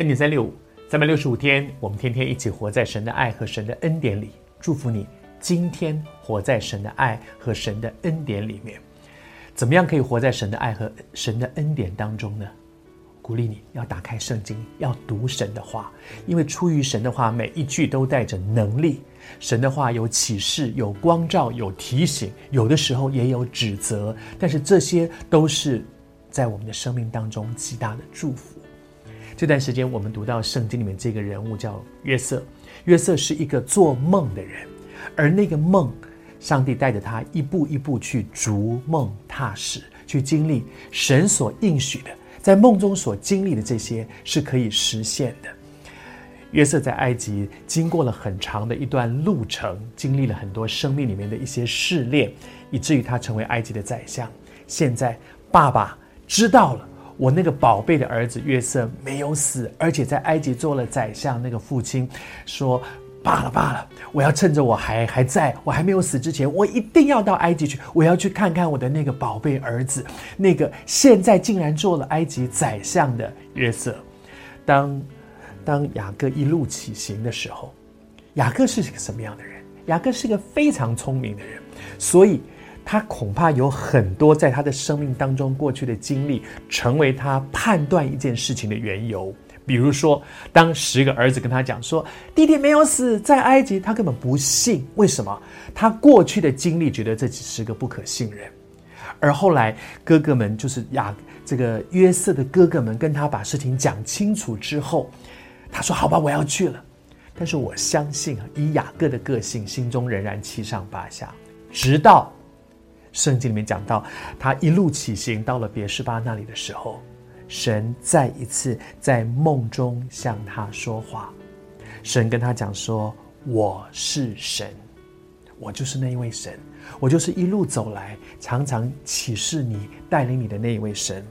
恩典三六五，三百六十五天，我们天天一起活在神的爱和神的恩典里。祝福你，今天活在神的爱和神的恩典里面。怎么样可以活在神的爱和神的恩典当中呢？鼓励你要打开圣经，要读神的话，因为出于神的话，每一句都带着能力。神的话有启示，有光照，有提醒，有的时候也有指责，但是这些都是在我们的生命当中极大的祝福。这段时间，我们读到圣经里面这个人物叫约瑟。约瑟是一个做梦的人，而那个梦，上帝带着他一步一步去逐梦踏实，去经历神所应许的，在梦中所经历的这些是可以实现的。约瑟在埃及经过了很长的一段路程，经历了很多生命里面的一些试炼，以至于他成为埃及的宰相。现在爸爸知道了。我那个宝贝的儿子约瑟没有死，而且在埃及做了宰相。那个父亲说：“罢了罢了，我要趁着我还还在，我还没有死之前，我一定要到埃及去，我要去看看我的那个宝贝儿子，那个现在竟然做了埃及宰相的约瑟。”当当雅各一路起行的时候，雅各是个什么样的人？雅各是个非常聪明的人，所以。他恐怕有很多在他的生命当中过去的经历，成为他判断一件事情的缘由。比如说，当十个儿子跟他讲说弟弟没有死在埃及，他根本不信。为什么？他过去的经历觉得这几十个不可信任。而后来哥哥们，就是雅这个约瑟的哥哥们，跟他把事情讲清楚之后，他说：“好吧，我要去了。”但是我相信啊，以雅各的个性，心中仍然七上八下，直到。圣经里面讲到，他一路起行到了别是巴那里的时候，神再一次在梦中向他说话。神跟他讲说：“我是神，我就是那一位神，我就是一路走来常常启示你、带领你的那一位神。”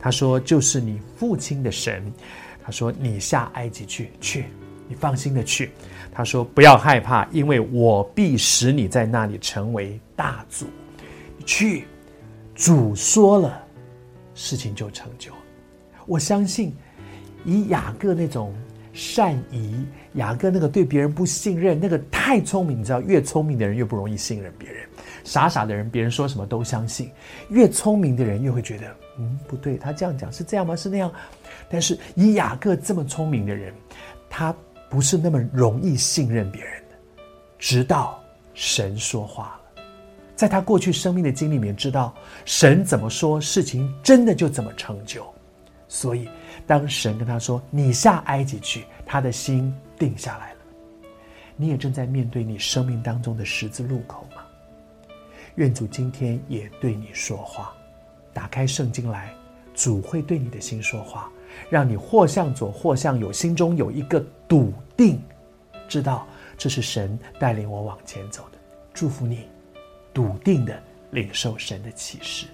他说：“就是你父亲的神。”他说：“你下埃及去，去，你放心的去。”他说：“不要害怕，因为我必使你在那里成为大族。”去，主说了，事情就成就。我相信，以雅各那种善疑，雅各那个对别人不信任，那个太聪明，你知道，越聪明的人越不容易信任别人。傻傻的人，别人说什么都相信；越聪明的人，越会觉得，嗯，不对，他这样讲是这样吗？是那样？但是以雅各这么聪明的人，他不是那么容易信任别人的，直到神说话。在他过去生命的经历里面，知道神怎么说，事情真的就怎么成就。所以，当神跟他说：“你下埃及去”，他的心定下来了。你也正在面对你生命当中的十字路口吗？愿主今天也对你说话。打开圣经来，主会对你的心说话，让你或向左，或向右，心中有一个笃定，知道这是神带领我往前走的。祝福你。笃定的领受神的启示。